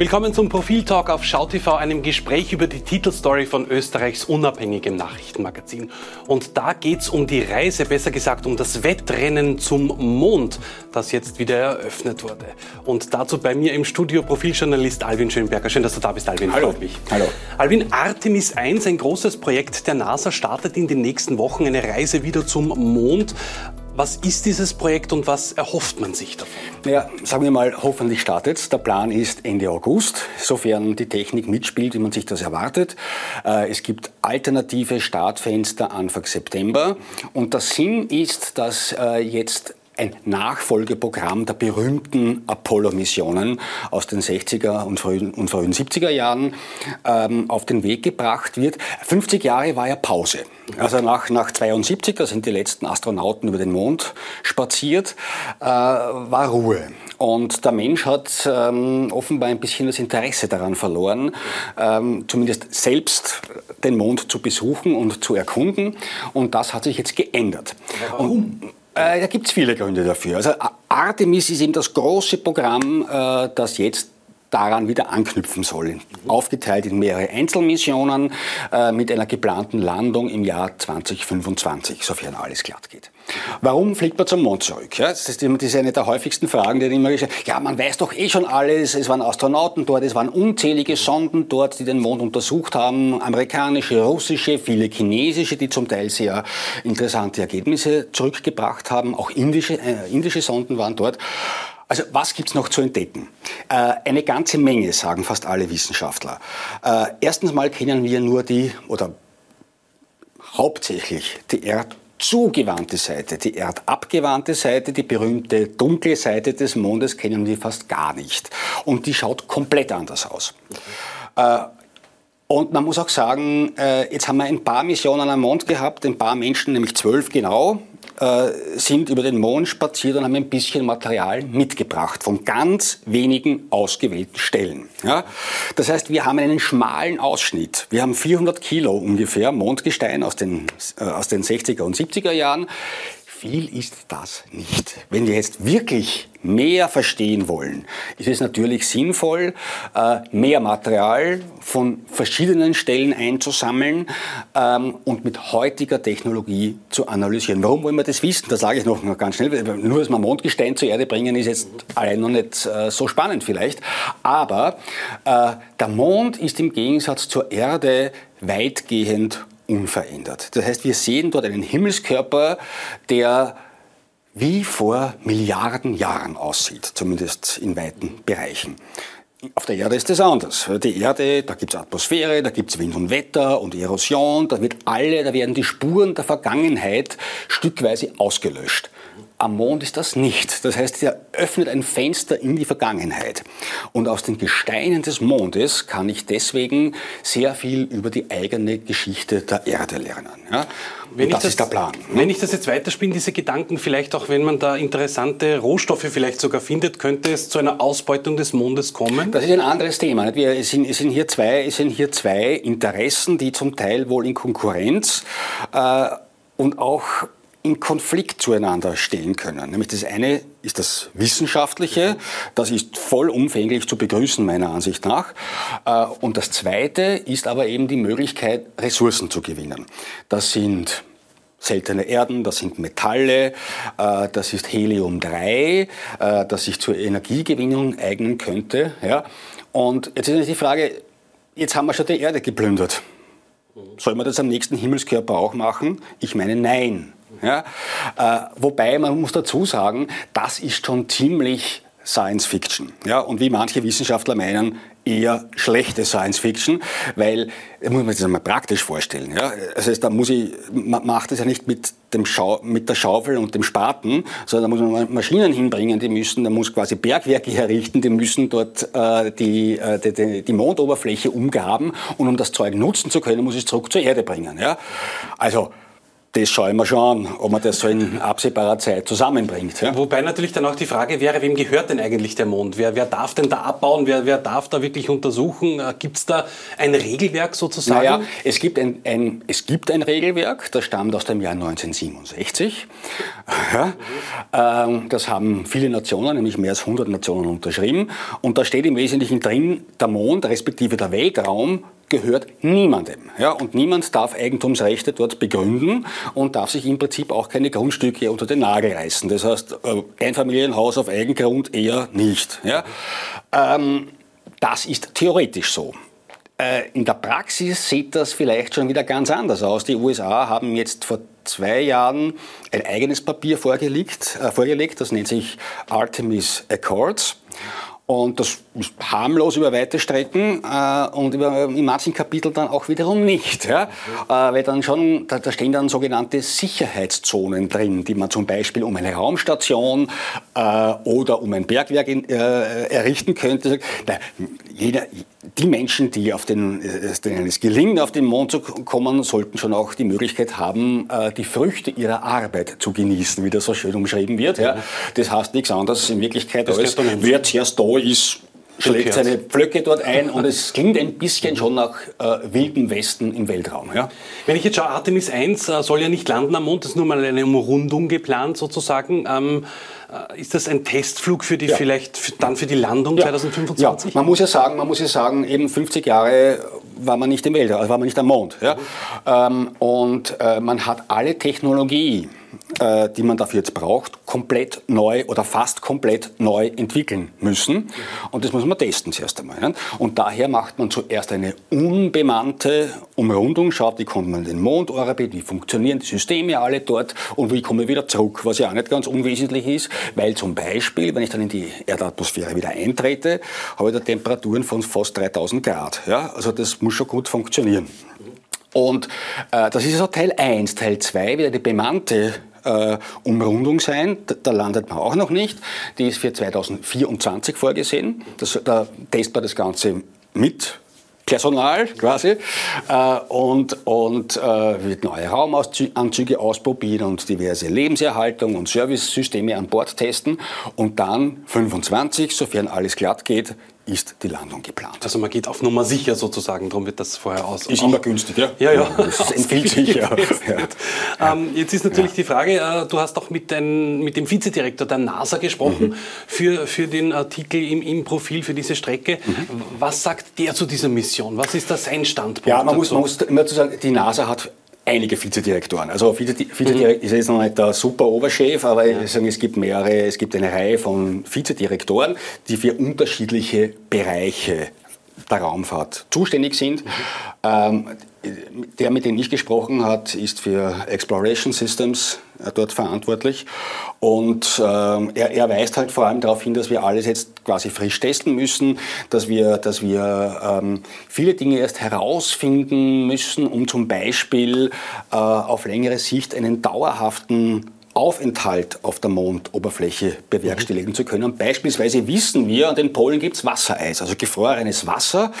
Willkommen zum Profiltalk auf SchauTV, einem Gespräch über die Titelstory von Österreichs unabhängigem Nachrichtenmagazin. Und da geht's um die Reise, besser gesagt um das Wettrennen zum Mond, das jetzt wieder eröffnet wurde. Und dazu bei mir im Studio Profiljournalist Alvin Schönberger. Schön, dass du da bist, Alvin. Hallo. Freut mich. Hallo. Alvin, Artemis 1, ein großes Projekt der NASA, startet in den nächsten Wochen eine Reise wieder zum Mond. Was ist dieses Projekt und was erhofft man sich davon? Naja, sagen wir mal, hoffentlich startet Der Plan ist Ende August, sofern die Technik mitspielt, wie man sich das erwartet. Äh, es gibt alternative Startfenster Anfang September. Und der Sinn ist, dass äh, jetzt ein Nachfolgeprogramm der berühmten Apollo-Missionen aus den 60er und frühen, und frühen 70er Jahren ähm, auf den Weg gebracht wird. 50 Jahre war ja Pause. Also nach, nach 72, da sind die letzten Astronauten über den Mond spaziert, äh, war Ruhe. Und der Mensch hat ähm, offenbar ein bisschen das Interesse daran verloren, ähm, zumindest selbst den Mond zu besuchen und zu erkunden. Und das hat sich jetzt geändert. Warum? Und, äh, da gibt es viele Gründe dafür. Also Artemis ist eben das große Programm, äh, das jetzt daran wieder anknüpfen soll. Aufgeteilt in mehrere Einzelmissionen äh, mit einer geplanten Landung im Jahr 2025, sofern alles glatt geht. Warum fliegt man zum Mond zurück? Ja, das, ist, das ist eine der häufigsten Fragen, die immer gesagt ja, man weiß doch eh schon alles, es waren Astronauten dort, es waren unzählige Sonden dort, die den Mond untersucht haben, amerikanische, russische, viele chinesische, die zum Teil sehr interessante Ergebnisse zurückgebracht haben, auch indische, äh, indische Sonden waren dort. Also was gibt's noch zu entdecken? Äh, eine ganze Menge, sagen fast alle Wissenschaftler. Äh, erstens mal kennen wir nur die, oder hauptsächlich die erdzugewandte Seite. Die erdabgewandte Seite, die berühmte dunkle Seite des Mondes kennen wir fast gar nicht. Und die schaut komplett anders aus. Äh, und man muss auch sagen, äh, jetzt haben wir ein paar Missionen am Mond gehabt, ein paar Menschen, nämlich zwölf genau, äh, sind über den Mond spaziert und haben ein bisschen Material mitgebracht von ganz wenigen ausgewählten Stellen. Ja? Das heißt, wir haben einen schmalen Ausschnitt. Wir haben 400 Kilo ungefähr Mondgestein aus den, äh, aus den 60er und 70er Jahren viel ist das nicht. Wenn wir jetzt wirklich mehr verstehen wollen, ist es natürlich sinnvoll, äh, mehr Material von verschiedenen Stellen einzusammeln ähm, und mit heutiger Technologie zu analysieren. Warum wollen wir das wissen? Das sage ich noch ganz schnell. Nur, dass wir Mondgestein zur Erde bringen, ist jetzt allein noch nicht äh, so spannend vielleicht. Aber äh, der Mond ist im Gegensatz zur Erde weitgehend unverändert. Das heißt, wir sehen dort einen Himmelskörper, der wie vor Milliarden Jahren aussieht, zumindest in weiten Bereichen. Auf der Erde ist es anders. Die Erde, da gibt es Atmosphäre, da gibt es Wind und Wetter und Erosion, da wird alle, da werden die Spuren der Vergangenheit stückweise ausgelöscht. Am Mond ist das nicht. Das heißt, er öffnet ein Fenster in die Vergangenheit. Und aus den Gesteinen des Mondes kann ich deswegen sehr viel über die eigene Geschichte der Erde lernen. Ja? Wenn das, das, ist der Plan. Ne? Wenn ich das jetzt weiterspiele, diese Gedanken, vielleicht auch wenn man da interessante Rohstoffe vielleicht sogar findet, könnte es zu einer Ausbeutung des Mondes kommen? Das ist ein anderes Thema. Wir, es, sind, sind hier zwei, sind hier zwei Interessen, die zum Teil wohl in Konkurrenz äh, und auch in Konflikt zueinander stehen können. Nämlich das eine ist das Wissenschaftliche, das ist vollumfänglich zu begrüßen meiner Ansicht nach. Äh, und das zweite ist aber eben die Möglichkeit, Ressourcen zu gewinnen. Das sind seltene Erden, das sind Metalle, äh, das ist Helium-3, äh, das sich zur Energiegewinnung eignen könnte. Und jetzt ist die Frage, jetzt haben wir schon die Erde geplündert. Soll man das am nächsten Himmelskörper auch machen? Ich meine, nein. Ja? Äh, wobei man muss dazu sagen, das ist schon ziemlich Science Fiction. Ja? Und wie manche Wissenschaftler meinen, eher schlechte Science Fiction, weil, muss man sich das einmal praktisch vorstellen. Ja? Also da muss ich, man macht das ja nicht mit, dem Schau, mit der Schaufel und dem Spaten, sondern da muss man Maschinen hinbringen, die müssen, da muss quasi Bergwerke herrichten, die müssen dort äh, die, äh, die, die, Mondoberfläche umgraben und um das Zeug nutzen zu können, muss ich es zurück zur Erde bringen. Ja? Also das schaue ich mir schon an, ob man das so in absehbarer Zeit zusammenbringt. Ja? Wobei natürlich dann auch die Frage wäre, wem gehört denn eigentlich der Mond? Wer, wer darf denn da abbauen? Wer, wer darf da wirklich untersuchen? Äh, gibt es da ein Regelwerk sozusagen? Naja, es gibt ein, ein, es gibt ein Regelwerk, das stammt aus dem Jahr 1967. Ja, ähm, das haben viele Nationen, nämlich mehr als 100 Nationen unterschrieben. Und da steht im Wesentlichen drin, der Mond, respektive der Weltraum, gehört niemandem. Ja, und niemand darf Eigentumsrechte dort begründen und darf sich im Prinzip auch keine Grundstücke unter den Nagel reißen. Das heißt, äh, Einfamilienhaus auf Eigengrund eher nicht. Ja. Ähm, das ist theoretisch so. Äh, in der Praxis sieht das vielleicht schon wieder ganz anders aus. Die USA haben jetzt vor zwei Jahren ein eigenes Papier vorgelegt, äh, vorgelegt das nennt sich Artemis Accords. Und das ist harmlos über weite Strecken äh, und über, in manchen Kapiteln dann auch wiederum nicht. Ja? Äh, weil dann schon, da, da, stehen dann sogenannte Sicherheitszonen drin, die man zum Beispiel um eine Raumstation äh, oder um ein Bergwerk in, äh, errichten könnte. Da, jeder, die Menschen, die auf den, äh, denen es gelingt, auf den Mond zu kommen, sollten schon auch die Möglichkeit haben, äh, die Früchte ihrer Arbeit zu genießen, wie das so schön umschrieben wird. Ja. Das heißt nichts anderes in Wirklichkeit, als wer zuerst da ist, schlägt seine Pflöcke dort ein und es klingt ein bisschen schon nach äh, wildem Westen im Weltraum. Ja? Wenn ich jetzt schaue, Artemis 1 äh, soll ja nicht landen am Mond, das ist nur mal eine Umrundung geplant sozusagen. Ähm, äh, ist das ein Testflug für die ja. vielleicht für, dann für die Landung ja. 2025? Ja, man muss ja sagen, man muss ja sagen, eben 50 Jahre war man nicht im Weltraum, also war man nicht am Mond. Ja? Mhm. Ähm, und äh, man hat alle Technologie äh, die man dafür jetzt braucht, komplett neu oder fast komplett neu entwickeln müssen. Und das muss man testen zuerst einmal. Und daher macht man zuerst eine unbemannte Umrundung, schaut, wie kommt man in den Mondorbit, wie funktionieren die Systeme alle dort und wie komme ich wieder zurück, was ja auch nicht ganz unwesentlich ist, weil zum Beispiel, wenn ich dann in die Erdatmosphäre wieder eintrete, habe ich da Temperaturen von fast 3000 Grad. Ja? Also das muss schon gut funktionieren. Und äh, das ist also Teil 1. Teil 2 wird die bemannte äh, Umrundung sein. Da, da, landet man auch noch nicht. Die ist für 2024 vorgesehen. Das, da testet man das Ganze mit Personal quasi äh, und, und äh, wird neue Raumanzüge ausprobieren und diverse Lebenserhaltung und Servicesysteme an Bord testen und dann 25, sofern alles glatt geht, ist die Landung geplant. Also man geht auf Nummer sicher sozusagen, darum wird das vorher aus. Ist immer günstig, ja? Ja, ja. Das empfiehlt sich, ja. ja. Ähm, jetzt ist natürlich ja. die Frage, äh, du hast auch mit, den, mit dem Vizedirektor der NASA gesprochen mhm. für, für den Artikel im, im Profil für diese Strecke. Mhm. Was sagt der zu dieser Mission? Was ist da sein Standpunkt? Ja, man muss, man muss immer zu sagen, die NASA hat einige Vizedirektoren. Also Vizedirektor mhm. ist jetzt noch nicht der super Oberchef, aber ja. sagen, es gibt mehrere, es gibt eine Reihe von Vizedirektoren, die für unterschiedliche Bereiche der Raumfahrt zuständig sind. Mhm. Ähm, der, mit dem ich gesprochen hat, ist für Exploration Systems äh, dort verantwortlich. Und ähm, er, er, weist halt vor allem darauf hin, dass wir alles jetzt quasi frisch testen müssen, dass wir, dass wir ähm, viele Dinge erst herausfinden müssen, um zum Beispiel äh, auf längere Sicht einen dauerhaften Aufenthalt auf der Mondoberfläche bewerkstelligen zu können. Beispielsweise wissen wir, an den Polen gibt es Wassereis, also gefrorenes Wasser,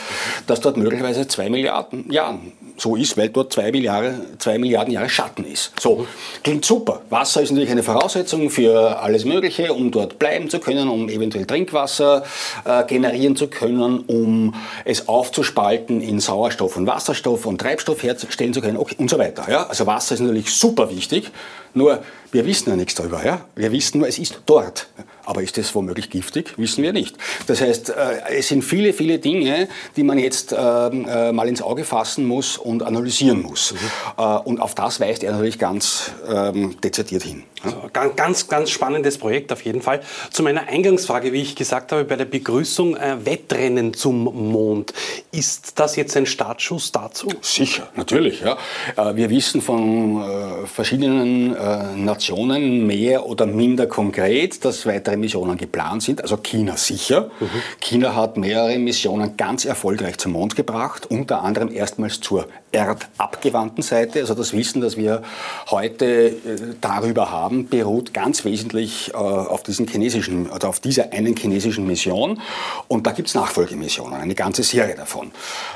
das dort möglicherweise zwei Milliarden Jahren so ist, weil dort zwei Milliarden, zwei Milliarden Jahre Schatten ist. So, klingt super. Wasser ist natürlich eine Voraussetzung für alles Mögliche, um dort bleiben zu können, um eventuell Trinkwasser äh, generieren zu können, um es aufzuspalten in Sauerstoff und Wasserstoff und Treibstoff herstellen zu können okay, und so weiter. Ja? Also Wasser ist natürlich super wichtig, nur wir wissen ja nichts darüber. Ja? Wir wissen nur, es ist dort. Aber ist das womöglich giftig? Wissen wir nicht. Das heißt, äh, es sind viele, viele Dinge, die man jetzt ähm, äh, mal ins Auge fassen muss und analysieren muss. Mhm. Äh, und auf das weist er natürlich ganz ähm, dezidiert hin. Also ganz, ganz spannendes Projekt auf jeden Fall. Zu meiner Eingangsfrage, wie ich gesagt habe, bei der Begrüßung äh, Wettrennen zum Mond. Ist das jetzt ein Startschuss dazu? Sicher, natürlich. Ja. Äh, wir wissen von äh, verschiedenen äh, Nationen mehr oder minder konkret, dass weitere Missionen geplant sind. Also China sicher. Mhm. China hat mehrere Missionen ganz erfolgreich zum Mond gebracht, unter anderem erstmals zur erdabgewandten Seite. Also das Wissen, das wir heute äh, darüber haben, beruht ganz wesentlich äh, auf, diesen chinesischen, oder auf dieser einen chinesischen Mission. Und da gibt es Nachfolgemissionen, eine ganze Serie davon.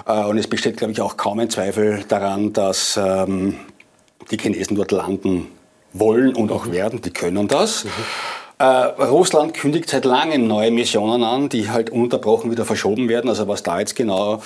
Äh, und es besteht, glaube ich, auch kaum ein Zweifel daran, dass ähm, die Chinesen dort landen wollen und auch werden, die können das. Mhm. Äh, Russland kündigt seit langem neue Missionen an, die halt unterbrochen wieder verschoben werden. Also was da jetzt genau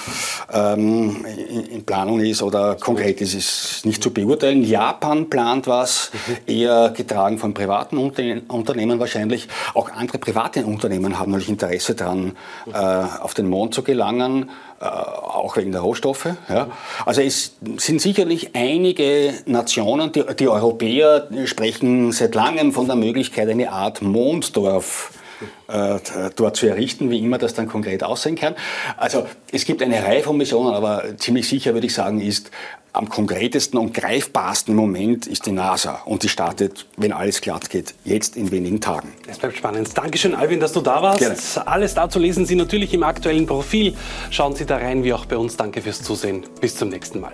ähm, in, in, Planung ist oder konkret ist, ist nicht zu beurteilen. Japan plant was, eher getragen von privaten Unternehmen wahrscheinlich. Auch andere private Unternehmen haben natürlich Interesse daran, äh, auf den Mond zu gelangen. Äh, auch wegen der Rohstoffe. Ja. Also es sind sicherlich einige Nationen, die, die Europäer sprechen seit langem von der Möglichkeit, eine Art Monddorf äh, dort zu errichten, wie immer das dann konkret aussehen kann. Also es gibt eine Reihe von Missionen, aber ziemlich sicher würde ich sagen, ist am konkretesten und greifbarsten Moment ist die NASA und die startet, wenn alles glatt geht, jetzt in wenigen Tagen. Es bleibt spannend. Dankeschön, Alvin, dass du da warst. Gerne. Alles dazu lesen Sie natürlich im aktuellen Profil. Schauen Sie da rein, wie auch bei uns. Danke fürs Zusehen. Bis zum nächsten Mal.